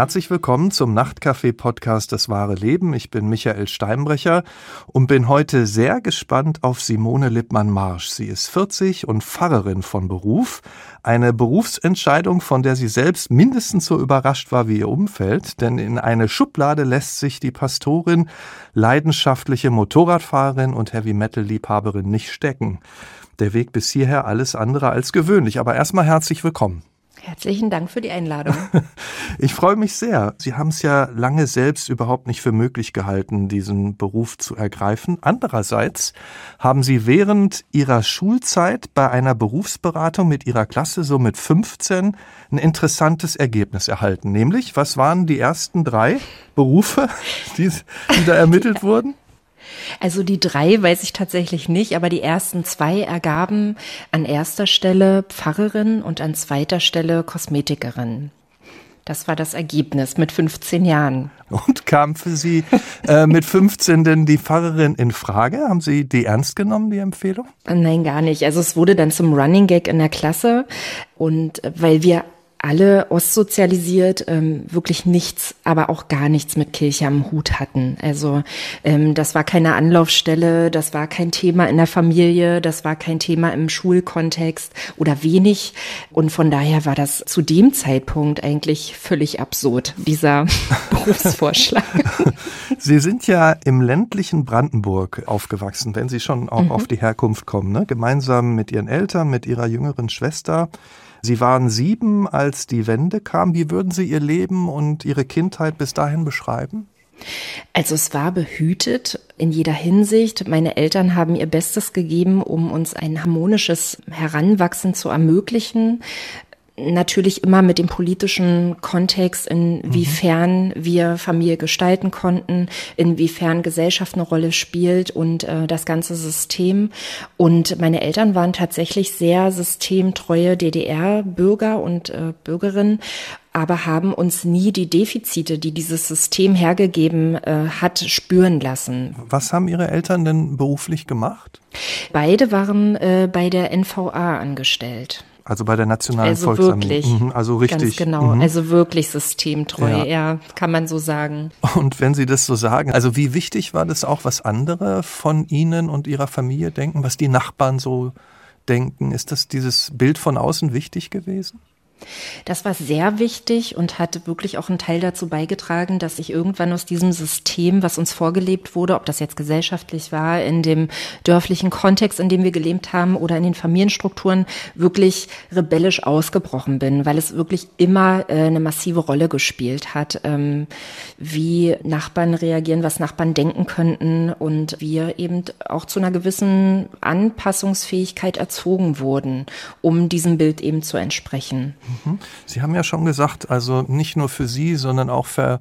Herzlich willkommen zum Nachtcafé-Podcast Das wahre Leben. Ich bin Michael Steinbrecher und bin heute sehr gespannt auf Simone Lippmann-Marsch. Sie ist 40 und Pfarrerin von Beruf. Eine Berufsentscheidung, von der sie selbst mindestens so überrascht war wie ihr Umfeld, denn in eine Schublade lässt sich die Pastorin, leidenschaftliche Motorradfahrerin und Heavy-Metal-Liebhaberin nicht stecken. Der Weg bis hierher alles andere als gewöhnlich. Aber erstmal herzlich willkommen. Herzlichen Dank für die Einladung. Ich freue mich sehr. Sie haben es ja lange selbst überhaupt nicht für möglich gehalten, diesen Beruf zu ergreifen. Andererseits haben Sie während Ihrer Schulzeit bei einer Berufsberatung mit Ihrer Klasse so mit 15 ein interessantes Ergebnis erhalten. Nämlich, was waren die ersten drei Berufe, die, die da ermittelt wurden? Also die drei weiß ich tatsächlich nicht, aber die ersten zwei ergaben an erster Stelle Pfarrerin und an zweiter Stelle Kosmetikerin. Das war das Ergebnis mit 15 Jahren. Und kam für Sie äh, mit 15 denn die Pfarrerin in Frage? Haben Sie die ernst genommen, die Empfehlung? Nein, gar nicht. Also es wurde dann zum Running Gag in der Klasse und äh, weil wir alle ostsozialisiert, ähm, wirklich nichts, aber auch gar nichts mit Kirche am Hut hatten. Also ähm, das war keine Anlaufstelle, das war kein Thema in der Familie, das war kein Thema im Schulkontext oder wenig. Und von daher war das zu dem Zeitpunkt eigentlich völlig absurd, dieser Berufsvorschlag. Sie sind ja im ländlichen Brandenburg aufgewachsen, wenn Sie schon auch mhm. auf die Herkunft kommen, ne? gemeinsam mit Ihren Eltern, mit Ihrer jüngeren Schwester. Sie waren sieben, als die Wende kam. Wie würden Sie Ihr Leben und Ihre Kindheit bis dahin beschreiben? Also es war behütet in jeder Hinsicht. Meine Eltern haben ihr Bestes gegeben, um uns ein harmonisches Heranwachsen zu ermöglichen natürlich immer mit dem politischen Kontext, inwiefern mhm. wir Familie gestalten konnten, inwiefern Gesellschaft eine Rolle spielt und äh, das ganze System. Und meine Eltern waren tatsächlich sehr systemtreue DDR-Bürger und äh, Bürgerinnen aber haben uns nie die Defizite, die dieses System hergegeben äh, hat, spüren lassen. Was haben Ihre Eltern denn beruflich gemacht? Beide waren äh, bei der NVA angestellt. Also bei der Nationalen also Volksarmee. Wirklich, mhm, also richtig. Ganz genau, mhm. also wirklich systemtreu, ja. ja, kann man so sagen. Und wenn Sie das so sagen, also wie wichtig war das auch, was andere von Ihnen und Ihrer Familie denken, was die Nachbarn so denken? Ist das dieses Bild von außen wichtig gewesen? Das war sehr wichtig und hat wirklich auch einen Teil dazu beigetragen, dass ich irgendwann aus diesem System, was uns vorgelebt wurde, ob das jetzt gesellschaftlich war, in dem dörflichen Kontext, in dem wir gelebt haben oder in den Familienstrukturen, wirklich rebellisch ausgebrochen bin, weil es wirklich immer äh, eine massive Rolle gespielt hat, ähm, wie Nachbarn reagieren, was Nachbarn denken könnten und wir eben auch zu einer gewissen Anpassungsfähigkeit erzogen wurden, um diesem Bild eben zu entsprechen. Mhm. Sie haben ja schon gesagt, also nicht nur für Sie, sondern auch für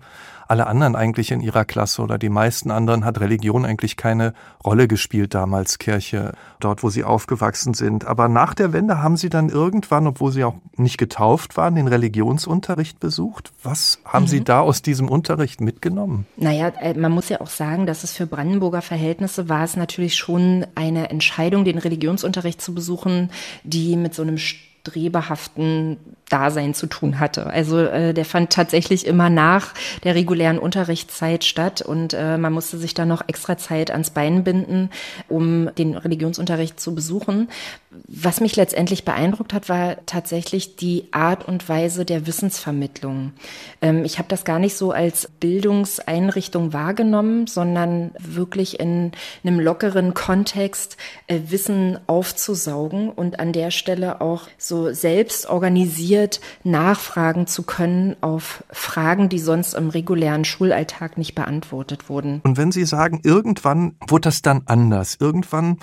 alle anderen eigentlich in ihrer Klasse oder die meisten anderen hat Religion eigentlich keine Rolle gespielt damals, Kirche, dort, wo sie aufgewachsen sind. Aber nach der Wende haben sie dann irgendwann, obwohl sie auch nicht getauft waren, den Religionsunterricht besucht. Was haben mhm. Sie da aus diesem Unterricht mitgenommen? Naja, äh, man muss ja auch sagen, dass es für Brandenburger Verhältnisse war es natürlich schon eine Entscheidung, den Religionsunterricht zu besuchen, die mit so einem strebehaften Dasein zu tun hatte. Also äh, der fand tatsächlich immer nach der regulären Unterrichtszeit statt und äh, man musste sich da noch extra Zeit ans Bein binden, um den Religionsunterricht zu besuchen. Was mich letztendlich beeindruckt hat, war tatsächlich die Art und Weise der Wissensvermittlung. Ähm, ich habe das gar nicht so als Bildungseinrichtung wahrgenommen, sondern wirklich in einem lockeren Kontext äh, Wissen aufzusaugen und an der Stelle auch so selbst organisiert nachfragen zu können auf Fragen, die sonst im regulären Schulalltag nicht beantwortet wurden. Und wenn Sie sagen, irgendwann wurde das dann anders, irgendwann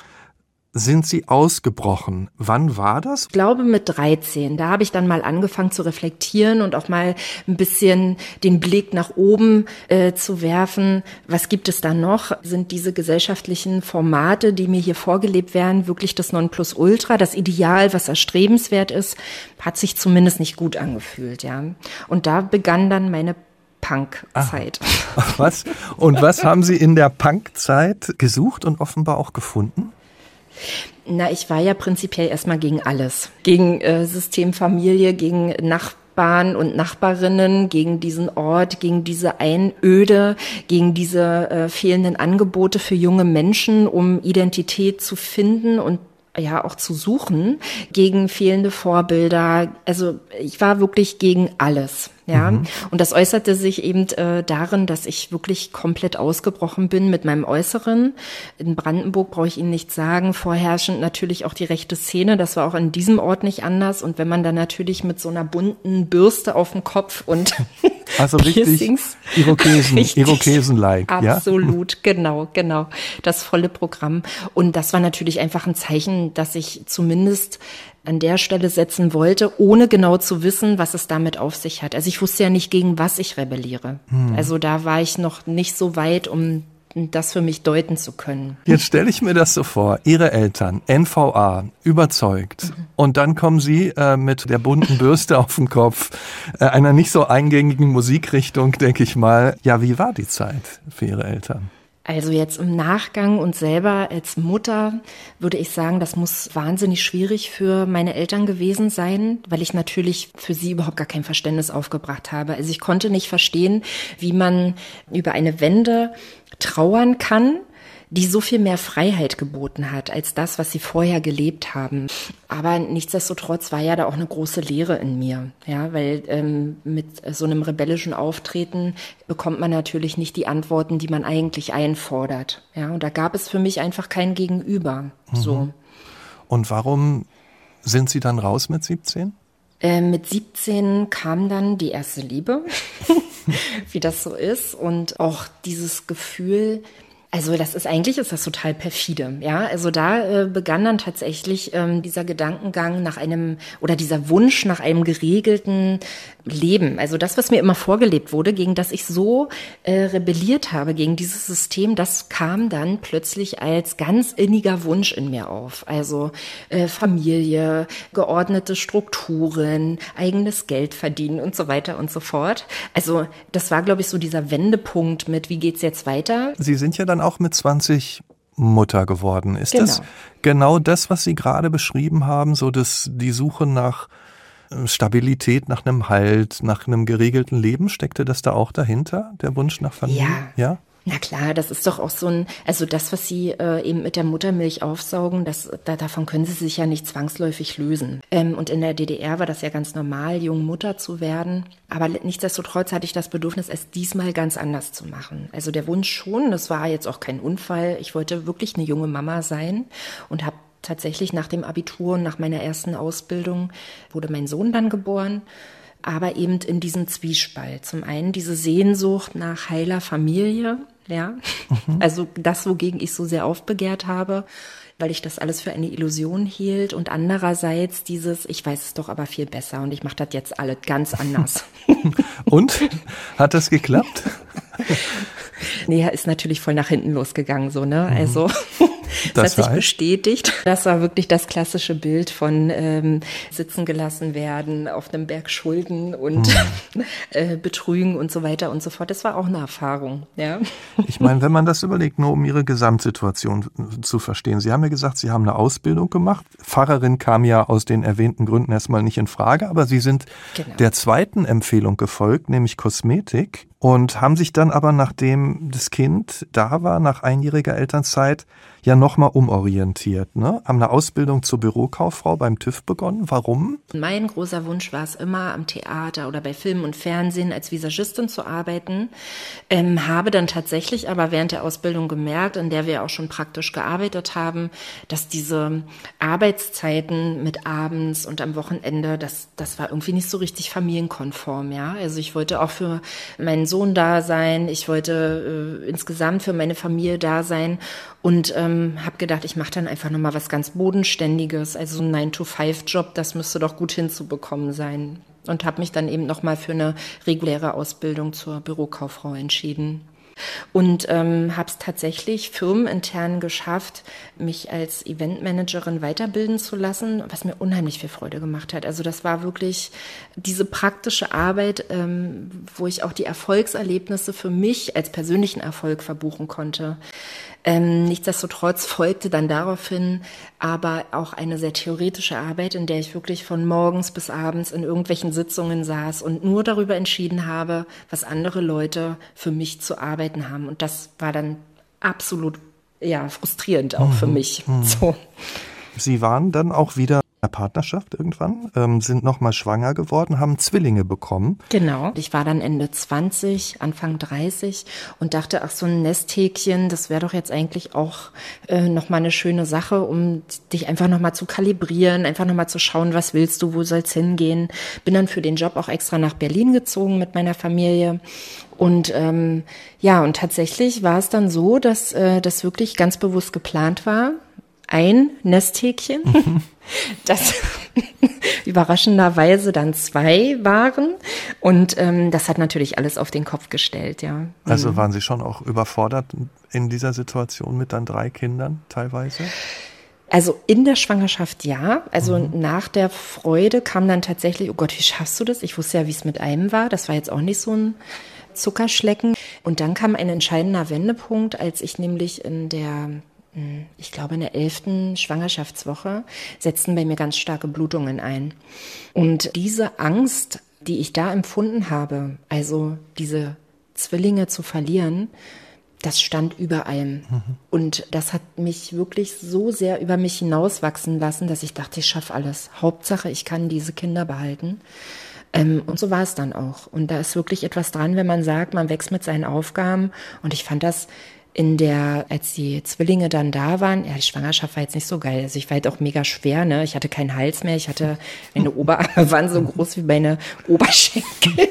sind Sie ausgebrochen. Wann war das? Ich glaube mit 13. Da habe ich dann mal angefangen zu reflektieren und auch mal ein bisschen den Blick nach oben äh, zu werfen. Was gibt es da noch? Sind diese gesellschaftlichen Formate, die mir hier vorgelebt werden, wirklich das Nonplusultra, das Ideal, was erstrebenswert ist? Hat sich zumindest nicht gut angefühlt, ja. Und da begann dann meine Punkzeit. Was? Und was haben Sie in der Punkzeit gesucht und offenbar auch gefunden? Na, ich war ja prinzipiell erstmal gegen alles. Gegen äh, System Familie, gegen Nachbarn Nachbarn und Nachbarinnen, gegen diesen Ort, gegen diese Einöde, gegen diese äh, fehlenden Angebote für junge Menschen, um Identität zu finden und ja auch zu suchen, gegen fehlende Vorbilder. Also ich war wirklich gegen alles. Ja, mhm. und das äußerte sich eben äh, darin, dass ich wirklich komplett ausgebrochen bin mit meinem Äußeren. In Brandenburg brauche ich Ihnen nicht sagen, vorherrschend natürlich auch die rechte Szene. Das war auch an diesem Ort nicht anders. Und wenn man dann natürlich mit so einer bunten Bürste auf dem Kopf und also richtig Irokesen, Irokesen-like, ja? Absolut, genau, genau. Das volle Programm. Und das war natürlich einfach ein Zeichen, dass ich zumindest an der Stelle setzen wollte, ohne genau zu wissen, was es damit auf sich hat. Also ich wusste ja nicht, gegen was ich rebelliere. Hm. Also da war ich noch nicht so weit, um das für mich deuten zu können. Jetzt stelle ich mir das so vor, Ihre Eltern, NVA, überzeugt. Mhm. Und dann kommen Sie äh, mit der bunten Bürste auf dem Kopf, äh, einer nicht so eingängigen Musikrichtung, denke ich mal. Ja, wie war die Zeit für Ihre Eltern? Also jetzt im Nachgang und selber als Mutter würde ich sagen, das muss wahnsinnig schwierig für meine Eltern gewesen sein, weil ich natürlich für sie überhaupt gar kein Verständnis aufgebracht habe. Also ich konnte nicht verstehen, wie man über eine Wende trauern kann die so viel mehr Freiheit geboten hat als das, was sie vorher gelebt haben. Aber nichtsdestotrotz war ja da auch eine große Lehre in mir, ja, weil ähm, mit so einem rebellischen Auftreten bekommt man natürlich nicht die Antworten, die man eigentlich einfordert, ja. Und da gab es für mich einfach kein Gegenüber. Mhm. So. Und warum sind Sie dann raus mit 17? Äh, mit 17 kam dann die erste Liebe, wie das so ist, und auch dieses Gefühl, also das ist eigentlich ist das total perfide, ja. Also da äh, begann dann tatsächlich ähm, dieser Gedankengang nach einem oder dieser Wunsch nach einem geregelten Leben. Also das, was mir immer vorgelebt wurde, gegen das ich so äh, rebelliert habe gegen dieses System, das kam dann plötzlich als ganz inniger Wunsch in mir auf. Also äh, Familie, geordnete Strukturen, eigenes Geld verdienen und so weiter und so fort. Also das war, glaube ich, so dieser Wendepunkt mit, wie geht's jetzt weiter? Sie sind ja dann auch mit 20 Mutter geworden. Ist genau. das genau das, was Sie gerade beschrieben haben, so dass die Suche nach äh, Stabilität, nach einem Halt, nach einem geregelten Leben, steckte das da auch dahinter, der Wunsch nach Familie? Ja. ja? Na klar, das ist doch auch so ein, also das, was Sie äh, eben mit der Muttermilch aufsaugen, das, da, davon können Sie sich ja nicht zwangsläufig lösen. Ähm, und in der DDR war das ja ganz normal, jung Mutter zu werden. Aber nichtsdestotrotz hatte ich das Bedürfnis, es diesmal ganz anders zu machen. Also der Wunsch schon, das war jetzt auch kein Unfall. Ich wollte wirklich eine junge Mama sein und habe tatsächlich nach dem Abitur und nach meiner ersten Ausbildung wurde mein Sohn dann geboren aber eben in diesem Zwiespalt. Zum einen diese Sehnsucht nach heiler Familie, ja. Mhm. Also das, wogegen ich so sehr aufbegehrt habe, weil ich das alles für eine Illusion hielt. Und andererseits dieses, ich weiß es doch aber viel besser und ich mache das jetzt alles ganz anders. und? Hat das geklappt? nee, ist natürlich voll nach hinten losgegangen, so, ne? Mhm. Also das, das hat sich bestätigt. Das war wirklich das klassische Bild von ähm, sitzen gelassen werden, auf einem Berg Schulden und hm. äh, betrügen und so weiter und so fort. Das war auch eine Erfahrung. Ja. Ich meine, wenn man das überlegt, nur um Ihre Gesamtsituation zu verstehen. Sie haben ja gesagt, Sie haben eine Ausbildung gemacht. Pfarrerin kam ja aus den erwähnten Gründen erstmal nicht in Frage, aber Sie sind genau. der zweiten Empfehlung gefolgt, nämlich Kosmetik und haben sich dann aber, nachdem das Kind da war, nach einjähriger Elternzeit, ja nochmal umorientiert. Ne? Haben eine Ausbildung zur Bürokauffrau beim TÜV begonnen. Warum? Mein großer Wunsch war es immer, am Theater oder bei Film und Fernsehen als Visagistin zu arbeiten. Ähm, habe dann tatsächlich aber während der Ausbildung gemerkt, in der wir auch schon praktisch gearbeitet haben, dass diese Arbeitszeiten mit abends und am Wochenende, das, das war irgendwie nicht so richtig familienkonform. Ja, Also ich wollte auch für meinen Sohn da sein. Ich wollte äh, insgesamt für meine Familie da sein und ähm, habe gedacht, ich mache dann einfach nochmal was ganz Bodenständiges, also ein 9-to-5-Job, das müsste doch gut hinzubekommen sein. Und habe mich dann eben nochmal für eine reguläre Ausbildung zur Bürokauffrau entschieden und ähm, habe es tatsächlich firmenintern geschafft, mich als Eventmanagerin weiterbilden zu lassen, was mir unheimlich viel Freude gemacht hat. Also das war wirklich diese praktische Arbeit, ähm, wo ich auch die Erfolgserlebnisse für mich als persönlichen Erfolg verbuchen konnte. Ähm, nichtsdestotrotz folgte dann daraufhin aber auch eine sehr theoretische Arbeit, in der ich wirklich von morgens bis abends in irgendwelchen Sitzungen saß und nur darüber entschieden habe, was andere Leute für mich zu arbeiten haben. Und das war dann absolut ja frustrierend auch mhm. für mich. Mhm. So. Sie waren dann auch wieder Partnerschaft irgendwann, ähm, sind nochmal schwanger geworden, haben Zwillinge bekommen. Genau. Ich war dann Ende 20, Anfang 30 und dachte, ach, so ein Nesthäkchen, das wäre doch jetzt eigentlich auch äh, nochmal eine schöne Sache, um dich einfach nochmal zu kalibrieren, einfach nochmal zu schauen, was willst du, wo soll's hingehen. Bin dann für den Job auch extra nach Berlin gezogen mit meiner Familie und ähm, ja, und tatsächlich war es dann so, dass äh, das wirklich ganz bewusst geplant war ein Nesthäkchen, mhm. das überraschenderweise dann zwei waren. Und ähm, das hat natürlich alles auf den Kopf gestellt, ja. Also mhm. waren Sie schon auch überfordert in dieser Situation mit dann drei Kindern teilweise? Also in der Schwangerschaft ja. Also mhm. nach der Freude kam dann tatsächlich, oh Gott, wie schaffst du das? Ich wusste ja, wie es mit einem war. Das war jetzt auch nicht so ein Zuckerschlecken. Und dann kam ein entscheidender Wendepunkt, als ich nämlich in der ich glaube, in der elften Schwangerschaftswoche setzten bei mir ganz starke Blutungen ein. Und diese Angst, die ich da empfunden habe, also diese Zwillinge zu verlieren, das stand über allem. Mhm. Und das hat mich wirklich so sehr über mich hinauswachsen lassen, dass ich dachte, ich schaffe alles. Hauptsache, ich kann diese Kinder behalten. Ähm, und so war es dann auch. Und da ist wirklich etwas dran, wenn man sagt, man wächst mit seinen Aufgaben. Und ich fand das in der, als die Zwillinge dann da waren, ja, die Schwangerschaft war jetzt nicht so geil. Also ich war halt auch mega schwer, ne? Ich hatte keinen Hals mehr, ich hatte, meine Oberarme waren so groß wie meine Oberschenkel.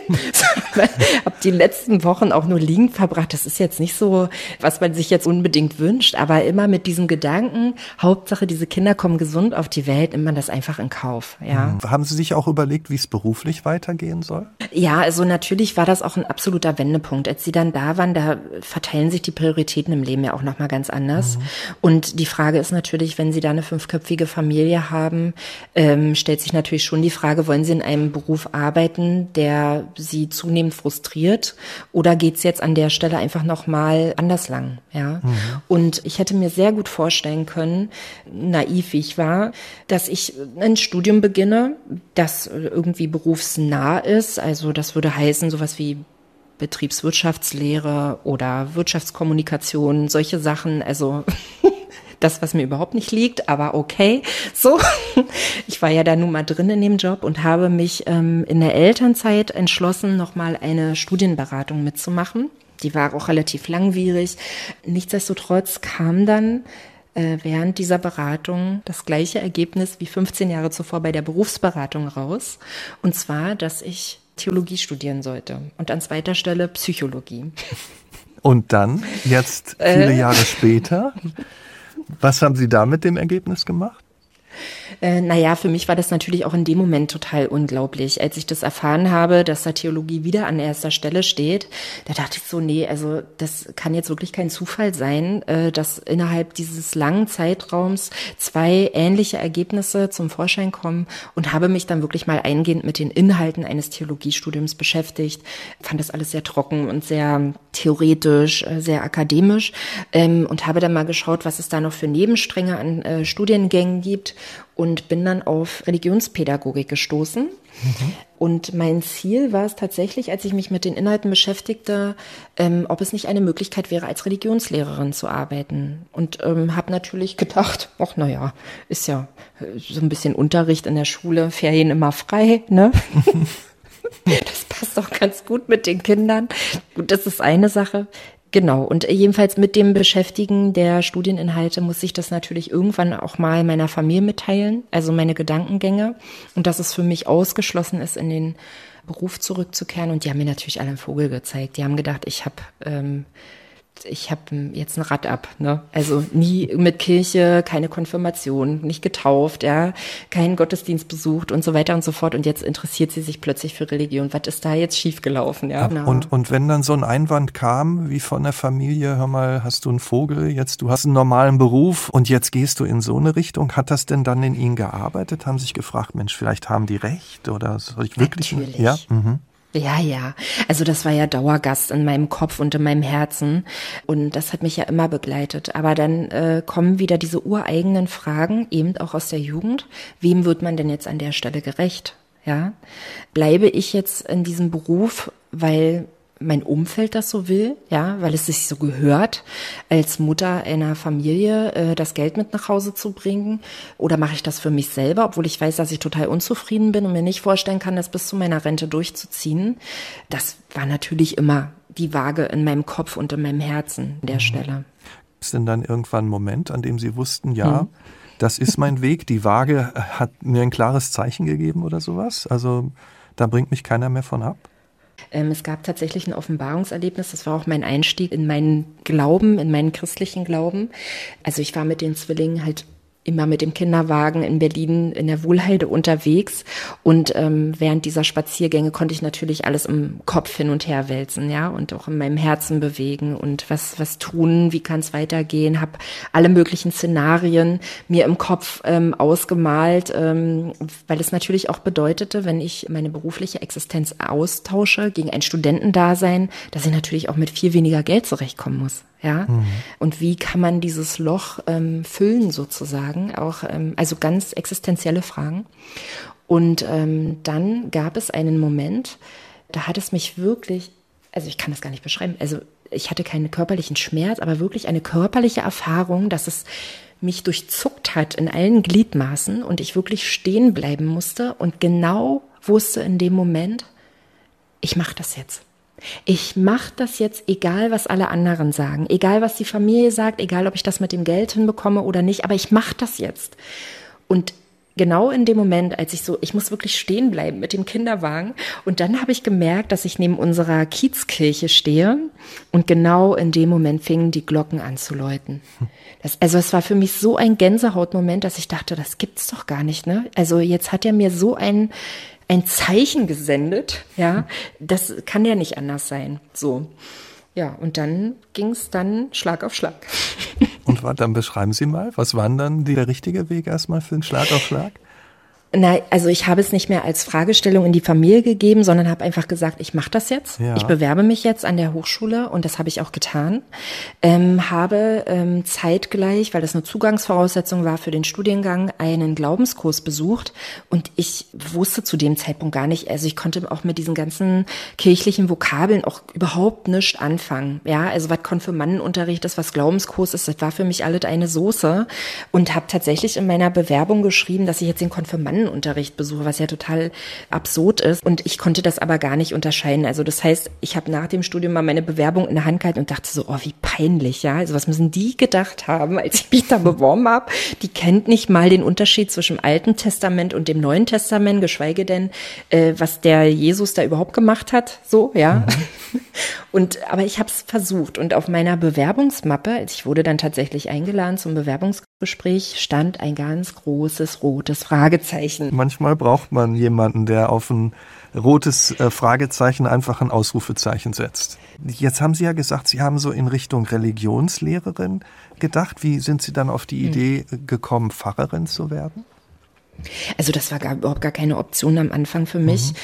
hab die letzten Wochen auch nur liegend verbracht. Das ist jetzt nicht so, was man sich jetzt unbedingt wünscht, aber immer mit diesem Gedanken, Hauptsache diese Kinder kommen gesund auf die Welt, nimmt man das einfach in Kauf, ja. Hm. Haben Sie sich auch überlegt, wie es beruflich weitergehen soll? Ja, also natürlich war das auch ein absoluter Wendepunkt. Als Sie dann da waren, da verteilen sich die Prioritäten Prioritäten im Leben ja auch nochmal ganz anders. Mhm. Und die Frage ist natürlich, wenn Sie da eine fünfköpfige Familie haben, ähm, stellt sich natürlich schon die Frage, wollen Sie in einem Beruf arbeiten, der Sie zunehmend frustriert oder geht es jetzt an der Stelle einfach nochmal anders lang? Ja. Mhm. Und ich hätte mir sehr gut vorstellen können, naiv wie ich war, dass ich ein Studium beginne, das irgendwie berufsnah ist. Also das würde heißen, sowas wie Betriebswirtschaftslehre oder Wirtschaftskommunikation, solche Sachen. Also das, was mir überhaupt nicht liegt, aber okay. So, ich war ja da nun mal drin in dem Job und habe mich ähm, in der Elternzeit entschlossen, nochmal eine Studienberatung mitzumachen. Die war auch relativ langwierig. Nichtsdestotrotz kam dann äh, während dieser Beratung das gleiche Ergebnis wie 15 Jahre zuvor bei der Berufsberatung raus. Und zwar, dass ich Theologie studieren sollte und an zweiter Stelle Psychologie. Und dann, jetzt viele äh, Jahre später, was haben Sie da mit dem Ergebnis gemacht? Äh, naja, für mich war das natürlich auch in dem Moment total unglaublich. Als ich das erfahren habe, dass da Theologie wieder an erster Stelle steht, da dachte ich so, nee, also das kann jetzt wirklich kein Zufall sein, äh, dass innerhalb dieses langen Zeitraums zwei ähnliche Ergebnisse zum Vorschein kommen und habe mich dann wirklich mal eingehend mit den Inhalten eines Theologiestudiums beschäftigt. Fand das alles sehr trocken und sehr theoretisch, äh, sehr akademisch ähm, und habe dann mal geschaut, was es da noch für Nebenstränge an Studiengängen gibt und bin dann auf Religionspädagogik gestoßen. Mhm. Und mein Ziel war es tatsächlich, als ich mich mit den Inhalten beschäftigte, ähm, ob es nicht eine Möglichkeit wäre, als Religionslehrerin zu arbeiten. Und ähm, habe natürlich gedacht, ach naja, ist ja äh, so ein bisschen Unterricht in der Schule, Ferien immer frei, ne? das passt doch ganz gut mit den Kindern. Gut, das ist eine Sache. Genau, und jedenfalls mit dem Beschäftigen der Studieninhalte muss ich das natürlich irgendwann auch mal meiner Familie mitteilen, also meine Gedankengänge und dass es für mich ausgeschlossen ist, in den Beruf zurückzukehren. Und die haben mir natürlich alle einen Vogel gezeigt. Die haben gedacht, ich habe ähm, ich habe jetzt ein Rad ab, ne? Also nie mit Kirche, keine Konfirmation, nicht getauft, ja, keinen Gottesdienst besucht und so weiter und so fort. Und jetzt interessiert sie sich plötzlich für Religion. Was ist da jetzt schiefgelaufen, ja? Genau. Und, und wenn dann so ein Einwand kam, wie von der Familie, hör mal, hast du einen Vogel, jetzt du hast einen normalen Beruf und jetzt gehst du in so eine Richtung, hat das denn dann in ihnen gearbeitet? Haben sich gefragt, Mensch, vielleicht haben die recht oder soll ich wirklich? Natürlich. Ja. Mhm. Ja, ja. Also das war ja Dauergast in meinem Kopf und in meinem Herzen. Und das hat mich ja immer begleitet. Aber dann äh, kommen wieder diese ureigenen Fragen, eben auch aus der Jugend. Wem wird man denn jetzt an der Stelle gerecht? Ja. Bleibe ich jetzt in diesem Beruf, weil mein Umfeld das so will, ja, weil es sich so gehört, als Mutter einer Familie äh, das Geld mit nach Hause zu bringen? Oder mache ich das für mich selber, obwohl ich weiß, dass ich total unzufrieden bin und mir nicht vorstellen kann, das bis zu meiner Rente durchzuziehen? Das war natürlich immer die Waage in meinem Kopf und in meinem Herzen an der mhm. Stelle. Ist denn dann irgendwann ein Moment, an dem Sie wussten, ja, mhm. das ist mein Weg, die Waage hat mir ein klares Zeichen gegeben oder sowas? Also da bringt mich keiner mehr von ab? Ähm, es gab tatsächlich ein Offenbarungserlebnis. Das war auch mein Einstieg in meinen Glauben, in meinen christlichen Glauben. Also ich war mit den Zwillingen halt immer mit dem Kinderwagen in Berlin in der Wohlheide unterwegs. Und ähm, während dieser Spaziergänge konnte ich natürlich alles im Kopf hin und her wälzen, ja, und auch in meinem Herzen bewegen und was was tun, wie kann es weitergehen, habe alle möglichen Szenarien mir im Kopf ähm, ausgemalt, ähm, weil es natürlich auch bedeutete, wenn ich meine berufliche Existenz austausche gegen ein Studentendasein, dass ich natürlich auch mit viel weniger Geld zurechtkommen muss ja. Mhm. Und wie kann man dieses Loch ähm, füllen sozusagen? Auch ähm, also ganz existenzielle Fragen. Und ähm, dann gab es einen Moment, da hat es mich wirklich, also ich kann das gar nicht beschreiben, also ich hatte keinen körperlichen Schmerz, aber wirklich eine körperliche Erfahrung, dass es mich durchzuckt hat in allen Gliedmaßen und ich wirklich stehen bleiben musste und genau wusste in dem Moment, ich mache das jetzt. Ich mache das jetzt, egal was alle anderen sagen, egal was die Familie sagt, egal ob ich das mit dem Geld hinbekomme oder nicht, aber ich mache das jetzt. Und genau in dem Moment, als ich so, ich muss wirklich stehen bleiben mit dem Kinderwagen. Und dann habe ich gemerkt, dass ich neben unserer Kiezkirche stehe. Und genau in dem Moment fingen die Glocken an zu läuten. Das, also es war für mich so ein Gänsehautmoment, dass ich dachte, das gibt's doch gar nicht, ne? Also jetzt hat er mir so ein, ein Zeichen gesendet, ja, das kann ja nicht anders sein. So. Ja, und dann ging es dann Schlag auf Schlag. Und dann beschreiben Sie mal, was war dann der richtige Weg erstmal für den Schlag auf Schlag? Na, also ich habe es nicht mehr als Fragestellung in die Familie gegeben, sondern habe einfach gesagt, ich mache das jetzt. Ja. Ich bewerbe mich jetzt an der Hochschule und das habe ich auch getan. Ähm, habe ähm, zeitgleich, weil das eine Zugangsvoraussetzung war für den Studiengang, einen Glaubenskurs besucht und ich wusste zu dem Zeitpunkt gar nicht, also ich konnte auch mit diesen ganzen kirchlichen Vokabeln auch überhaupt nichts anfangen. Ja, also was Konfirmandenunterricht ist, was Glaubenskurs ist, das war für mich alles eine Soße und habe tatsächlich in meiner Bewerbung geschrieben, dass ich jetzt den Konfirmanden Unterricht besuche, was ja total absurd ist. Und ich konnte das aber gar nicht unterscheiden. Also das heißt, ich habe nach dem Studium mal meine Bewerbung in der Hand gehalten und dachte so, oh, wie peinlich, ja. Also was müssen die gedacht haben, als ich mich da beworben habe? Die kennt nicht mal den Unterschied zwischen dem Alten Testament und dem Neuen Testament, geschweige denn, äh, was der Jesus da überhaupt gemacht hat. So, ja. Mhm. Und aber ich habe es versucht und auf meiner Bewerbungsmappe, ich wurde dann tatsächlich eingeladen zum Bewerbungsgespräch, stand ein ganz großes rotes Fragezeichen. Manchmal braucht man jemanden, der auf ein rotes äh, Fragezeichen einfach ein Ausrufezeichen setzt. Jetzt haben Sie ja gesagt, Sie haben so in Richtung Religionslehrerin gedacht. Wie sind Sie dann auf die hm. Idee gekommen, Pfarrerin zu werden? Also das war gar, überhaupt gar keine Option am Anfang für mich. Mhm.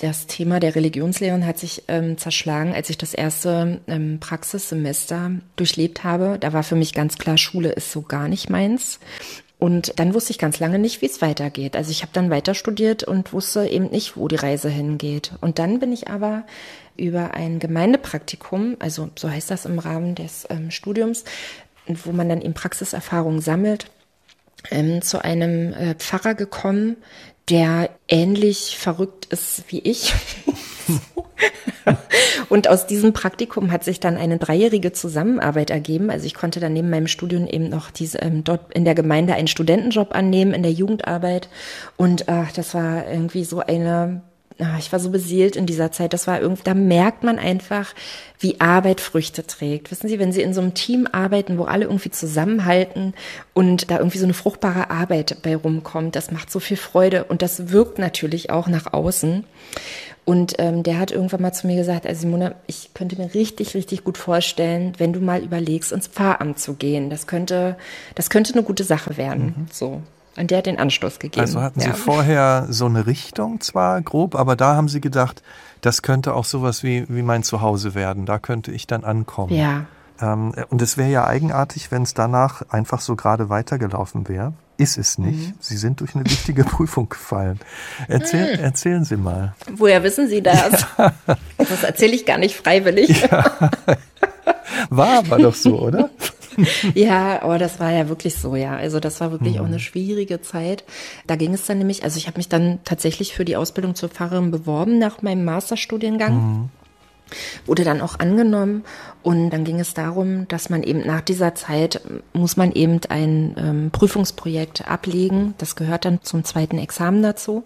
Das Thema der Religionslehrerin hat sich ähm, zerschlagen, als ich das erste ähm, Praxissemester durchlebt habe. Da war für mich ganz klar, Schule ist so gar nicht meins. Und dann wusste ich ganz lange nicht, wie es weitergeht. Also ich habe dann weiter studiert und wusste eben nicht, wo die Reise hingeht. Und dann bin ich aber über ein Gemeindepraktikum, also so heißt das im Rahmen des ähm, Studiums, wo man dann eben Praxiserfahrung sammelt, ähm, zu einem äh, Pfarrer gekommen, der ähnlich verrückt ist wie ich. und aus diesem Praktikum hat sich dann eine dreijährige Zusammenarbeit ergeben. Also ich konnte dann neben meinem Studium eben noch diese, ähm, dort in der Gemeinde einen Studentenjob annehmen in der Jugendarbeit. Und äh, das war irgendwie so eine Ah, ich war so beseelt in dieser Zeit. Das war irgendwie, da merkt man einfach, wie Arbeit Früchte trägt. Wissen Sie, wenn Sie in so einem Team arbeiten, wo alle irgendwie zusammenhalten und da irgendwie so eine fruchtbare Arbeit bei rumkommt, das macht so viel Freude und das wirkt natürlich auch nach außen. Und ähm, der hat irgendwann mal zu mir gesagt, also Simona, ich könnte mir richtig, richtig gut vorstellen, wenn du mal überlegst, ins Pfarramt zu gehen. Das könnte, das könnte eine gute Sache werden. Mhm. So. Und der hat den Anstoß gegeben. Also hatten ja. Sie vorher so eine Richtung zwar grob, aber da haben Sie gedacht, das könnte auch sowas wie, wie mein Zuhause werden. Da könnte ich dann ankommen. Ja. Ähm, und es wäre ja eigenartig, wenn es danach einfach so gerade weitergelaufen wäre. Ist es nicht. Mhm. Sie sind durch eine wichtige Prüfung gefallen. Erzähl, mhm. Erzählen Sie mal. Woher wissen Sie das? Ja. Das erzähle ich gar nicht freiwillig. Ja. War aber doch so, oder? ja, aber das war ja wirklich so, ja. Also das war wirklich mhm. auch eine schwierige Zeit. Da ging es dann nämlich, also ich habe mich dann tatsächlich für die Ausbildung zur Pfarrerin beworben nach meinem Masterstudiengang. Mhm. Wurde dann auch angenommen und dann ging es darum, dass man eben nach dieser Zeit muss man eben ein ähm, Prüfungsprojekt ablegen. Das gehört dann zum zweiten Examen dazu.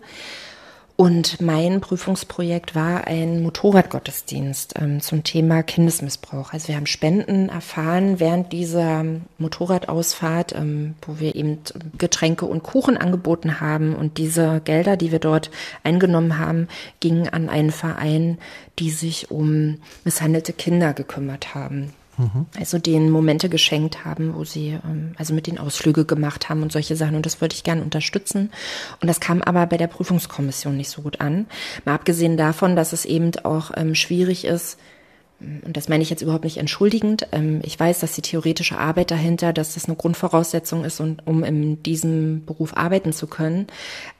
Und mein Prüfungsprojekt war ein Motorradgottesdienst ähm, zum Thema Kindesmissbrauch. Also wir haben Spenden erfahren während dieser Motorradausfahrt, ähm, wo wir eben Getränke und Kuchen angeboten haben. Und diese Gelder, die wir dort eingenommen haben, gingen an einen Verein, die sich um misshandelte Kinder gekümmert haben mhm. also denen Momente geschenkt haben, wo sie ähm, also mit den Ausflüge gemacht haben und solche Sachen. Und das wollte ich gerne unterstützen. Und das kam aber bei der Prüfungskommission nicht so gut an. Mal abgesehen davon, dass es eben auch ähm, schwierig ist, und das meine ich jetzt überhaupt nicht entschuldigend. Ähm, ich weiß, dass die theoretische Arbeit dahinter, dass das eine Grundvoraussetzung ist, um in diesem Beruf arbeiten zu können.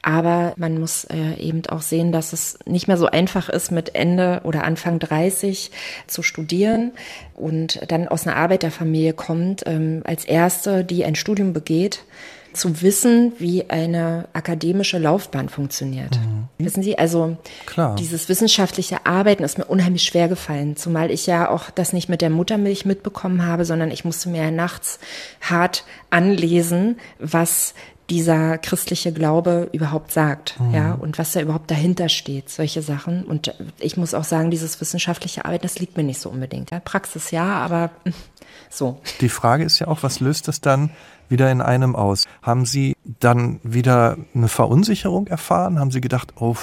Aber man muss äh, eben auch sehen, dass es nicht mehr so einfach ist, mit Ende oder Anfang 30 zu studieren und dann aus einer Arbeiterfamilie kommt, ähm, als Erste, die ein Studium begeht zu wissen, wie eine akademische Laufbahn funktioniert. Mhm. Wissen Sie, also Klar. dieses wissenschaftliche Arbeiten ist mir unheimlich schwer gefallen, zumal ich ja auch das nicht mit der Muttermilch mitbekommen habe, sondern ich musste mir ja nachts hart anlesen, was dieser christliche Glaube überhaupt sagt, mhm. ja, und was da überhaupt dahinter steht, solche Sachen. Und ich muss auch sagen, dieses wissenschaftliche Arbeiten, das liegt mir nicht so unbedingt. Ja, Praxis ja, aber so. Die Frage ist ja auch, was löst es dann wieder in einem aus. Haben Sie dann wieder eine Verunsicherung erfahren? Haben Sie gedacht, oh,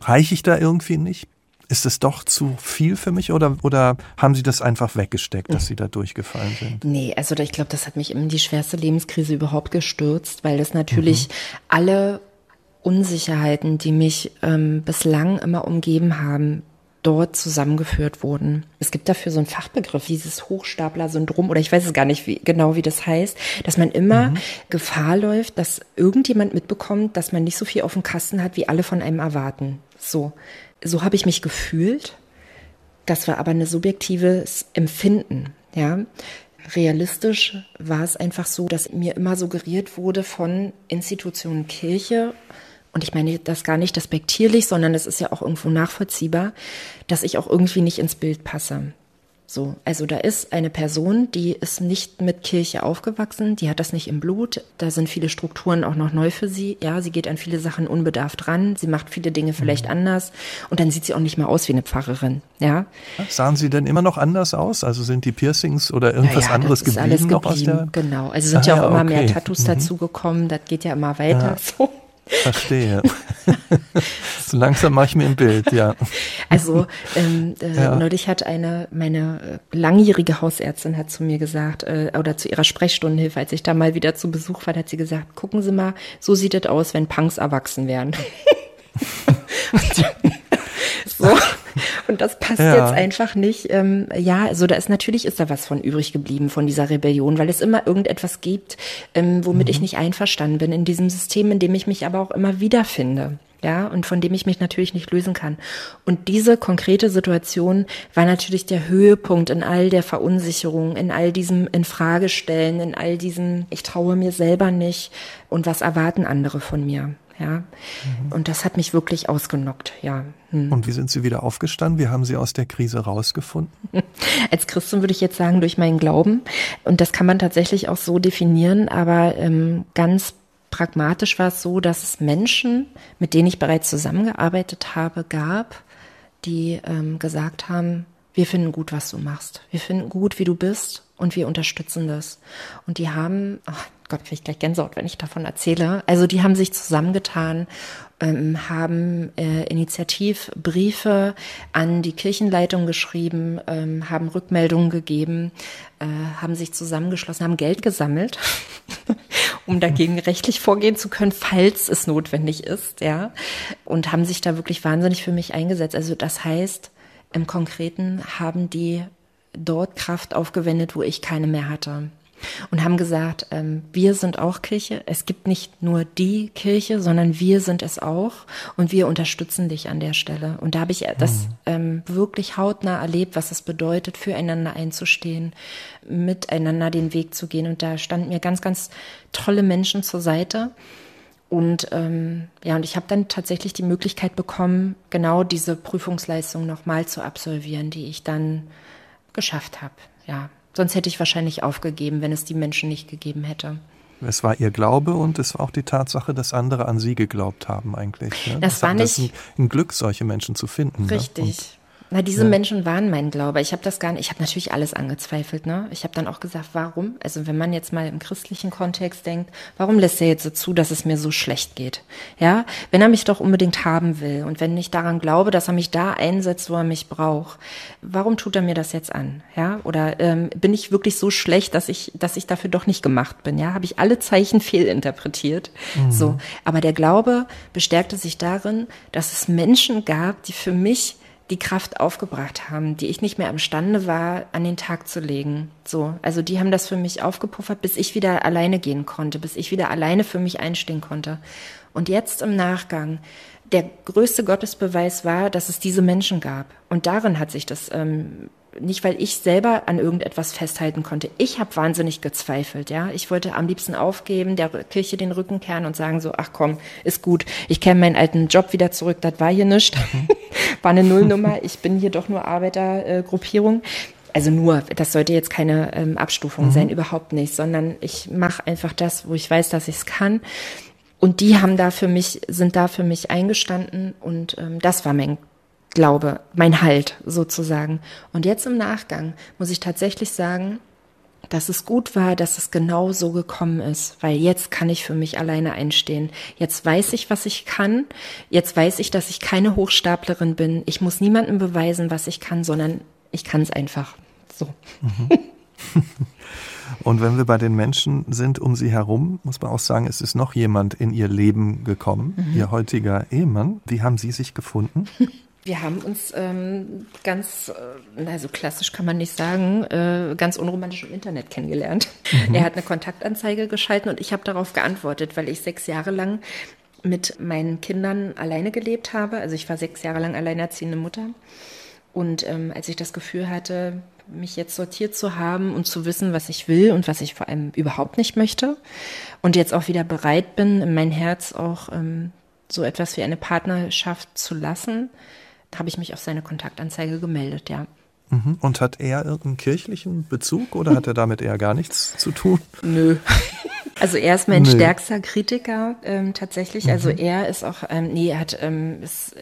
reiche ich da irgendwie nicht? Ist es doch zu viel für mich oder, oder haben Sie das einfach weggesteckt, dass Sie da durchgefallen sind? Nee, also ich glaube, das hat mich in die schwerste Lebenskrise überhaupt gestürzt, weil das natürlich mhm. alle Unsicherheiten, die mich ähm, bislang immer umgeben haben, dort zusammengeführt wurden. Es gibt dafür so einen Fachbegriff, dieses Hochstapler-Syndrom, oder ich weiß es gar nicht wie, genau, wie das heißt, dass man immer mhm. Gefahr läuft, dass irgendjemand mitbekommt, dass man nicht so viel auf dem Kasten hat, wie alle von einem erwarten. So, so habe ich mich gefühlt. Das war aber ein subjektives Empfinden, ja. Realistisch war es einfach so, dass mir immer suggeriert wurde von Institutionen Kirche und ich meine das gar nicht despektierlich, sondern es ist ja auch irgendwo nachvollziehbar, dass ich auch irgendwie nicht ins Bild passe. So, also da ist eine Person, die ist nicht mit Kirche aufgewachsen, die hat das nicht im Blut. Da sind viele Strukturen auch noch neu für sie. Ja, sie geht an viele Sachen unbedarft ran, sie macht viele Dinge vielleicht mhm. anders und dann sieht sie auch nicht mehr aus wie eine Pfarrerin. Ja. Sahen sie denn immer noch anders aus? Also sind die Piercings oder irgendwas ja, ja, anderes geblieben, alles geblieben noch aus der? Genau, also sind ah, ja auch immer okay. mehr Tattoos mhm. dazugekommen. Das geht ja immer weiter. Ja. So. Verstehe. so langsam mache ich mir ein Bild, ja. Also ähm, äh, ja. neulich hat eine, meine äh, langjährige Hausärztin hat zu mir gesagt, äh, oder zu ihrer Sprechstundenhilfe, als ich da mal wieder zu Besuch war, hat sie gesagt, gucken Sie mal, so sieht es aus, wenn Punks erwachsen werden. so. Und das passt ja. jetzt einfach nicht. Ähm, ja, also da ist natürlich ist da was von übrig geblieben von dieser Rebellion, weil es immer irgendetwas gibt, ähm, womit mhm. ich nicht einverstanden bin in diesem System, in dem ich mich aber auch immer wiederfinde. Ja, und von dem ich mich natürlich nicht lösen kann. Und diese konkrete Situation war natürlich der Höhepunkt in all der Verunsicherung, in all diesem Infragestellen, in all diesem, ich traue mir selber nicht und was erwarten andere von mir ja. Mhm. Und das hat mich wirklich ausgenockt, ja. Hm. Und wie sind Sie wieder aufgestanden? Wie haben Sie aus der Krise rausgefunden? Als Christin würde ich jetzt sagen, durch meinen Glauben. Und das kann man tatsächlich auch so definieren, aber ähm, ganz pragmatisch war es so, dass es Menschen, mit denen ich bereits zusammengearbeitet habe, gab, die ähm, gesagt haben, wir finden gut, was du machst. Wir finden gut, wie du bist und wir unterstützen das. Und die haben, ach, Gott, kriege ich gleich Gänsehaut, wenn ich davon erzähle. Also die haben sich zusammengetan, ähm, haben äh, Initiativbriefe an die Kirchenleitung geschrieben, ähm, haben Rückmeldungen gegeben, äh, haben sich zusammengeschlossen, haben Geld gesammelt, um dagegen rechtlich vorgehen zu können, falls es notwendig ist, ja, und haben sich da wirklich wahnsinnig für mich eingesetzt. Also das heißt, im Konkreten haben die dort Kraft aufgewendet, wo ich keine mehr hatte und haben gesagt, ähm, wir sind auch Kirche. Es gibt nicht nur die Kirche, sondern wir sind es auch und wir unterstützen dich an der Stelle. Und da habe ich das mhm. ähm, wirklich hautnah erlebt, was es bedeutet, füreinander einzustehen, miteinander den Weg zu gehen. Und da standen mir ganz, ganz tolle Menschen zur Seite. Und ähm, ja, und ich habe dann tatsächlich die Möglichkeit bekommen, genau diese Prüfungsleistung nochmal zu absolvieren, die ich dann geschafft habe. Ja, Sonst hätte ich wahrscheinlich aufgegeben, wenn es die Menschen nicht gegeben hätte. Es war ihr Glaube und es war auch die Tatsache, dass andere an sie geglaubt haben eigentlich. Ne? Das, das war nicht das ein, ein, Glück, solche Menschen zu finden. Ne? Richtig. Na, diese ja. Menschen waren mein Glaube. Ich habe das gar nicht, ich habe natürlich alles angezweifelt, ne? Ich habe dann auch gesagt, warum? Also wenn man jetzt mal im christlichen Kontext denkt, warum lässt er jetzt so zu, dass es mir so schlecht geht? Ja, wenn er mich doch unbedingt haben will und wenn ich daran glaube, dass er mich da einsetzt, wo er mich braucht, warum tut er mir das jetzt an? Ja, oder ähm, bin ich wirklich so schlecht, dass ich, dass ich dafür doch nicht gemacht bin? Ja, habe ich alle Zeichen fehlinterpretiert? Mhm. So, aber der Glaube bestärkte sich darin, dass es Menschen gab, die für mich die Kraft aufgebracht haben, die ich nicht mehr imstande war, an den Tag zu legen. So, also die haben das für mich aufgepuffert, bis ich wieder alleine gehen konnte, bis ich wieder alleine für mich einstehen konnte. Und jetzt im Nachgang, der größte Gottesbeweis war, dass es diese Menschen gab. Und darin hat sich das ähm, nicht, weil ich selber an irgendetwas festhalten konnte. Ich habe wahnsinnig gezweifelt, ja. Ich wollte am liebsten aufgeben, der Kirche den Rücken kehren und sagen so, ach komm, ist gut. Ich kenne meinen alten Job wieder zurück, das war hier nichts. War eine Nullnummer. Ich bin hier doch nur Arbeitergruppierung. also nur, das sollte jetzt keine ähm, Abstufung mhm. sein, überhaupt nicht, sondern ich mache einfach das, wo ich weiß, dass ich es kann. Und die haben da für mich, sind da für mich eingestanden und ähm, das war mein Glaube, mein Halt sozusagen. Und jetzt im Nachgang muss ich tatsächlich sagen, dass es gut war, dass es genau so gekommen ist, weil jetzt kann ich für mich alleine einstehen. Jetzt weiß ich, was ich kann. Jetzt weiß ich, dass ich keine Hochstaplerin bin. Ich muss niemandem beweisen, was ich kann, sondern ich kann es einfach. So. Mhm. Und wenn wir bei den Menschen sind um sie herum, muss man auch sagen, es ist noch jemand in ihr Leben gekommen, mhm. ihr heutiger Ehemann. Wie haben Sie sich gefunden? Wir haben uns ähm, ganz, äh, also klassisch kann man nicht sagen, äh, ganz unromantisch im Internet kennengelernt. Mhm. Er hat eine Kontaktanzeige geschalten und ich habe darauf geantwortet, weil ich sechs Jahre lang mit meinen Kindern alleine gelebt habe. Also ich war sechs Jahre lang alleinerziehende Mutter. Und ähm, als ich das Gefühl hatte, mich jetzt sortiert zu haben und zu wissen, was ich will und was ich vor allem überhaupt nicht möchte und jetzt auch wieder bereit bin, in mein Herz auch ähm, so etwas wie eine Partnerschaft zu lassen, habe ich mich auf seine Kontaktanzeige gemeldet, ja. Mhm. Und hat er irgendeinen kirchlichen Bezug oder hat er damit eher gar nichts zu tun? Nö. Also er ist mein Nö. stärkster Kritiker ähm, tatsächlich. Also mhm. er ist auch, ähm, nee, er hat ähm, ist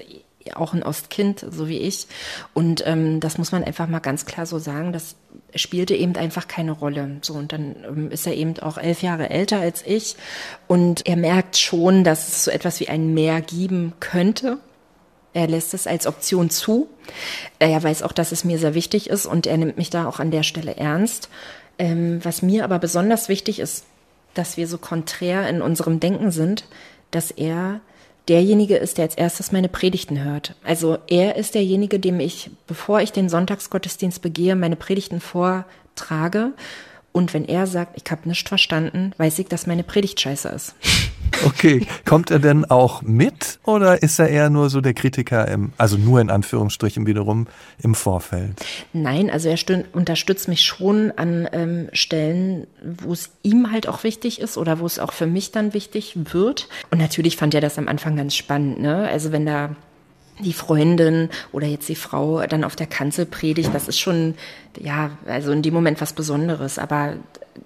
auch ein Ostkind, so wie ich. Und ähm, das muss man einfach mal ganz klar so sagen. Das spielte eben einfach keine Rolle. So und dann ähm, ist er eben auch elf Jahre älter als ich und er merkt schon, dass es so etwas wie ein Mehr geben könnte. Er lässt es als Option zu. Er weiß auch, dass es mir sehr wichtig ist und er nimmt mich da auch an der Stelle ernst. Ähm, was mir aber besonders wichtig ist, dass wir so konträr in unserem Denken sind, dass er derjenige ist, der als erstes meine Predigten hört. Also er ist derjenige, dem ich, bevor ich den Sonntagsgottesdienst begehe, meine Predigten vortrage. Und wenn er sagt, ich habe nichts verstanden, weiß ich, dass meine Predigt scheiße ist. Okay, kommt er denn auch mit oder ist er eher nur so der Kritiker im, also nur in Anführungsstrichen wiederum im Vorfeld? Nein, also er unterstützt mich schon an ähm, Stellen, wo es ihm halt auch wichtig ist oder wo es auch für mich dann wichtig wird. Und natürlich fand er das am Anfang ganz spannend, ne? Also wenn da die Freundin oder jetzt die Frau dann auf der Kanzel predigt, das ist schon, ja, also in dem Moment was Besonderes. Aber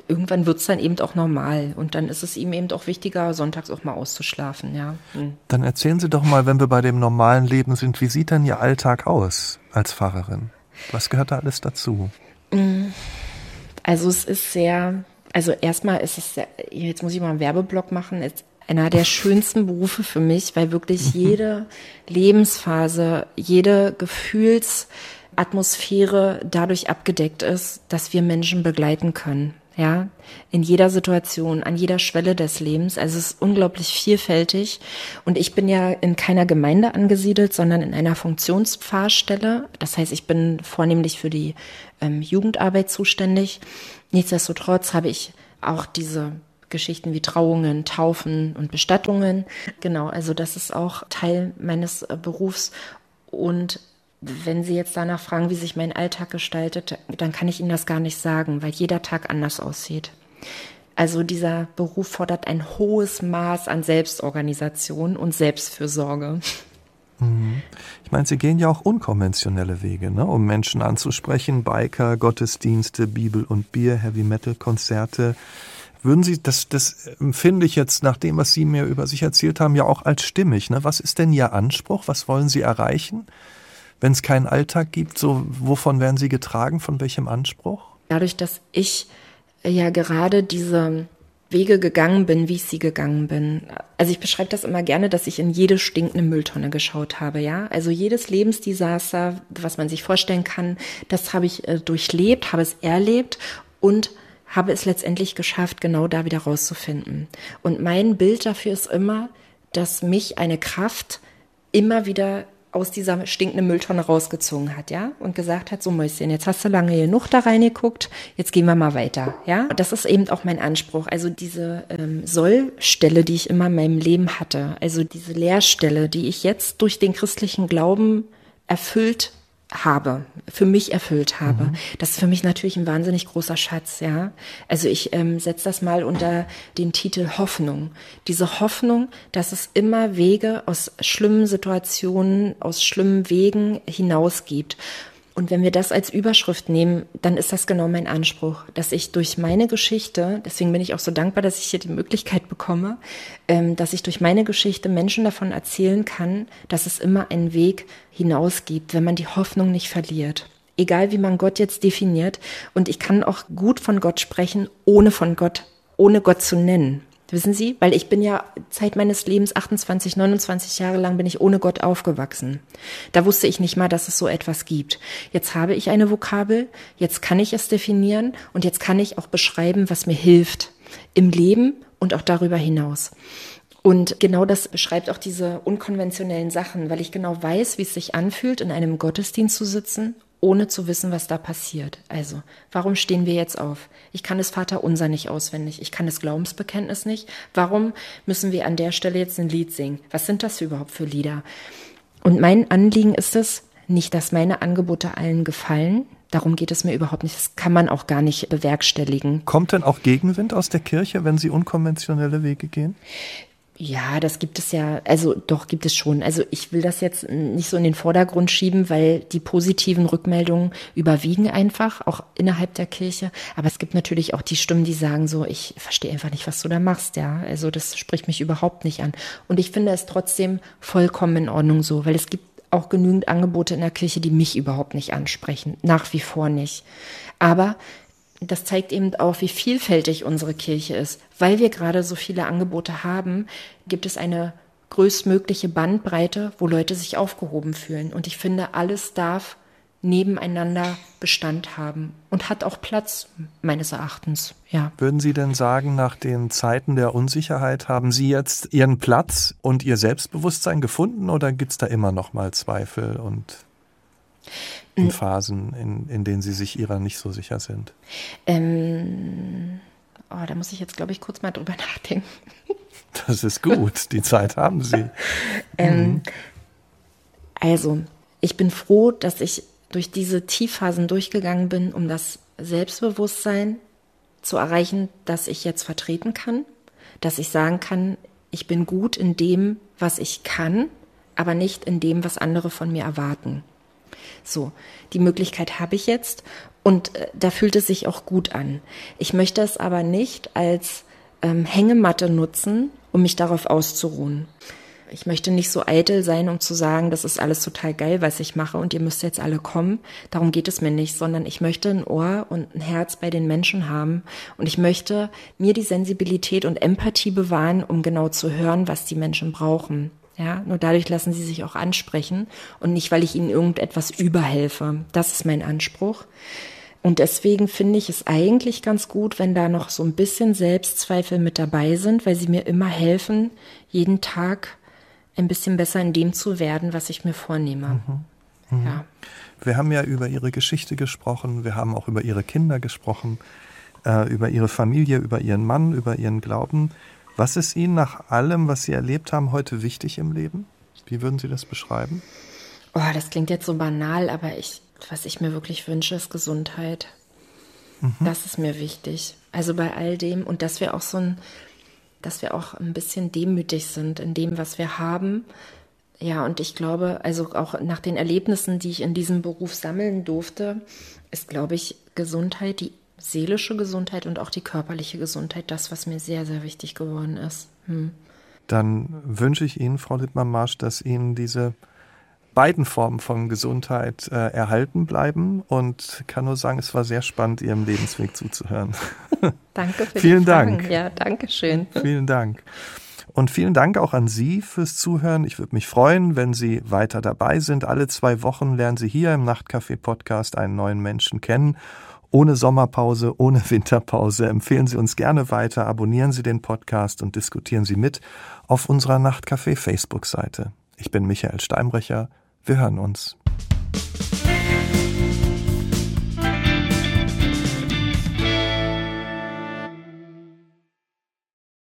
irgendwann wird's dann eben auch normal. Und dann ist es ihm eben auch wichtiger, sonntags auch mal auszuschlafen, ja. Hm. Dann erzählen Sie doch mal, wenn wir bei dem normalen Leben sind, wie sieht denn Ihr Alltag aus als Pfarrerin? Was gehört da alles dazu? Also es ist sehr Also erstmal ist es, jetzt muss ich mal einen Werbeblock machen, ist einer der schönsten Berufe für mich, weil wirklich jede Lebensphase, jede Gefühlsatmosphäre dadurch abgedeckt ist, dass wir Menschen begleiten können. Ja, in jeder Situation, an jeder Schwelle des Lebens. Also es ist unglaublich vielfältig. Und ich bin ja in keiner Gemeinde angesiedelt, sondern in einer Funktionspfarrstelle. Das heißt, ich bin vornehmlich für die ähm, Jugendarbeit zuständig. Nichtsdestotrotz habe ich auch diese Geschichten wie Trauungen, Taufen und Bestattungen. Genau, also das ist auch Teil meines äh, Berufs. Und wenn Sie jetzt danach fragen, wie sich mein Alltag gestaltet, dann kann ich Ihnen das gar nicht sagen, weil jeder Tag anders aussieht. Also dieser Beruf fordert ein hohes Maß an Selbstorganisation und Selbstfürsorge. Mhm. Ich meine, Sie gehen ja auch unkonventionelle Wege, ne? um Menschen anzusprechen. Biker, Gottesdienste, Bibel und Bier, Heavy-Metal-Konzerte. Würden Sie, das, das empfinde ich jetzt nach dem, was Sie mir über sich erzählt haben, ja auch als stimmig. Ne? Was ist denn Ihr Anspruch? Was wollen Sie erreichen? wenn es keinen Alltag gibt, so wovon werden Sie getragen, von welchem Anspruch? Dadurch, dass ich ja gerade diese Wege gegangen bin, wie ich sie gegangen bin. Also ich beschreibe das immer gerne, dass ich in jede stinkende Mülltonne geschaut habe, ja. Also jedes Lebensdesaster, was man sich vorstellen kann, das habe ich äh, durchlebt, habe es erlebt und habe es letztendlich geschafft, genau da wieder rauszufinden. Und mein Bild dafür ist immer, dass mich eine Kraft immer wieder aus dieser stinkenden Mülltonne rausgezogen hat, ja, und gesagt hat, so Mäuschen, jetzt hast du lange genug da reingeguckt, jetzt gehen wir mal weiter, ja. Und das ist eben auch mein Anspruch, also diese ähm, Sollstelle, die ich immer in meinem Leben hatte, also diese Leerstelle, die ich jetzt durch den christlichen Glauben erfüllt habe, für mich erfüllt habe. Mhm. Das ist für mich natürlich ein wahnsinnig großer Schatz, ja. Also ich ähm, setze das mal unter den Titel Hoffnung. Diese Hoffnung, dass es immer Wege aus schlimmen Situationen, aus schlimmen Wegen hinaus gibt. Und wenn wir das als Überschrift nehmen, dann ist das genau mein Anspruch, dass ich durch meine Geschichte, deswegen bin ich auch so dankbar, dass ich hier die Möglichkeit bekomme, ähm, dass ich durch meine Geschichte Menschen davon erzählen kann, dass es immer einen Weg hinaus gibt, wenn man die Hoffnung nicht verliert. Egal wie man Gott jetzt definiert. Und ich kann auch gut von Gott sprechen, ohne von Gott, ohne Gott zu nennen. Wissen Sie? Weil ich bin ja Zeit meines Lebens 28, 29 Jahre lang bin ich ohne Gott aufgewachsen. Da wusste ich nicht mal, dass es so etwas gibt. Jetzt habe ich eine Vokabel, jetzt kann ich es definieren und jetzt kann ich auch beschreiben, was mir hilft im Leben und auch darüber hinaus. Und genau das beschreibt auch diese unkonventionellen Sachen, weil ich genau weiß, wie es sich anfühlt, in einem Gottesdienst zu sitzen ohne zu wissen, was da passiert. Also, warum stehen wir jetzt auf? Ich kann das Vaterunser nicht auswendig. Ich kann das Glaubensbekenntnis nicht. Warum müssen wir an der Stelle jetzt ein Lied singen? Was sind das überhaupt für Lieder? Und mein Anliegen ist es, nicht, dass meine Angebote allen gefallen. Darum geht es mir überhaupt nicht. Das kann man auch gar nicht bewerkstelligen. Kommt denn auch Gegenwind aus der Kirche, wenn Sie unkonventionelle Wege gehen? Ja, das gibt es ja, also doch gibt es schon. Also ich will das jetzt nicht so in den Vordergrund schieben, weil die positiven Rückmeldungen überwiegen einfach, auch innerhalb der Kirche. Aber es gibt natürlich auch die Stimmen, die sagen so, ich verstehe einfach nicht, was du da machst, ja. Also das spricht mich überhaupt nicht an. Und ich finde es trotzdem vollkommen in Ordnung so, weil es gibt auch genügend Angebote in der Kirche, die mich überhaupt nicht ansprechen. Nach wie vor nicht. Aber das zeigt eben auch, wie vielfältig unsere Kirche ist. Weil wir gerade so viele Angebote haben, gibt es eine größtmögliche Bandbreite, wo Leute sich aufgehoben fühlen. Und ich finde, alles darf nebeneinander Bestand haben und hat auch Platz, meines Erachtens, ja. Würden Sie denn sagen, nach den Zeiten der Unsicherheit haben Sie jetzt Ihren Platz und Ihr Selbstbewusstsein gefunden oder gibt es da immer noch mal Zweifel und in Phasen, in, in denen Sie sich ihrer nicht so sicher sind? Ähm, oh, da muss ich jetzt, glaube ich, kurz mal drüber nachdenken. Das ist gut, die Zeit haben Sie. ähm, mhm. Also, ich bin froh, dass ich durch diese Tiefphasen durchgegangen bin, um das Selbstbewusstsein zu erreichen, das ich jetzt vertreten kann, dass ich sagen kann, ich bin gut in dem, was ich kann, aber nicht in dem, was andere von mir erwarten. So, die Möglichkeit habe ich jetzt und äh, da fühlt es sich auch gut an. Ich möchte es aber nicht als ähm, Hängematte nutzen, um mich darauf auszuruhen. ich möchte nicht so eitel sein, um zu sagen, das ist alles total geil, was ich mache und ihr müsst jetzt alle kommen. Darum geht es mir nicht, sondern ich möchte ein Ohr und ein Herz bei den Menschen haben und ich möchte mir die Sensibilität und Empathie bewahren, um genau zu hören, was die Menschen brauchen. Ja, nur dadurch lassen sie sich auch ansprechen und nicht, weil ich ihnen irgendetwas überhelfe. Das ist mein Anspruch. Und deswegen finde ich es eigentlich ganz gut, wenn da noch so ein bisschen Selbstzweifel mit dabei sind, weil sie mir immer helfen, jeden Tag ein bisschen besser in dem zu werden, was ich mir vornehme. Mhm. Mhm. Ja. Wir haben ja über ihre Geschichte gesprochen, wir haben auch über ihre Kinder gesprochen, äh, über ihre Familie, über ihren Mann, über ihren Glauben. Was ist Ihnen nach allem, was Sie erlebt haben, heute wichtig im Leben? Wie würden Sie das beschreiben? Oh, das klingt jetzt so banal, aber ich, was ich mir wirklich wünsche, ist Gesundheit. Mhm. Das ist mir wichtig. Also bei all dem und dass wir auch so ein, dass wir auch ein bisschen demütig sind in dem, was wir haben. Ja, und ich glaube, also auch nach den Erlebnissen, die ich in diesem Beruf sammeln durfte, ist, glaube ich, Gesundheit die seelische Gesundheit und auch die körperliche Gesundheit das, was mir sehr, sehr wichtig geworden ist. Hm. Dann wünsche ich Ihnen, Frau Littmann-Marsch, dass Ihnen diese beiden Formen von Gesundheit äh, erhalten bleiben und kann nur sagen, es war sehr spannend, Ihrem Lebensweg zuzuhören. Danke für Vielen die Dank. Ja, danke schön. Vielen Dank. Und vielen Dank auch an Sie fürs Zuhören. Ich würde mich freuen, wenn Sie weiter dabei sind. Alle zwei Wochen lernen Sie hier im Nachtcafé-Podcast einen neuen Menschen kennen ohne Sommerpause, ohne Winterpause. Empfehlen Sie uns gerne weiter, abonnieren Sie den Podcast und diskutieren Sie mit auf unserer Nachtcafé Facebook-Seite. Ich bin Michael Steinbrecher. Wir hören uns.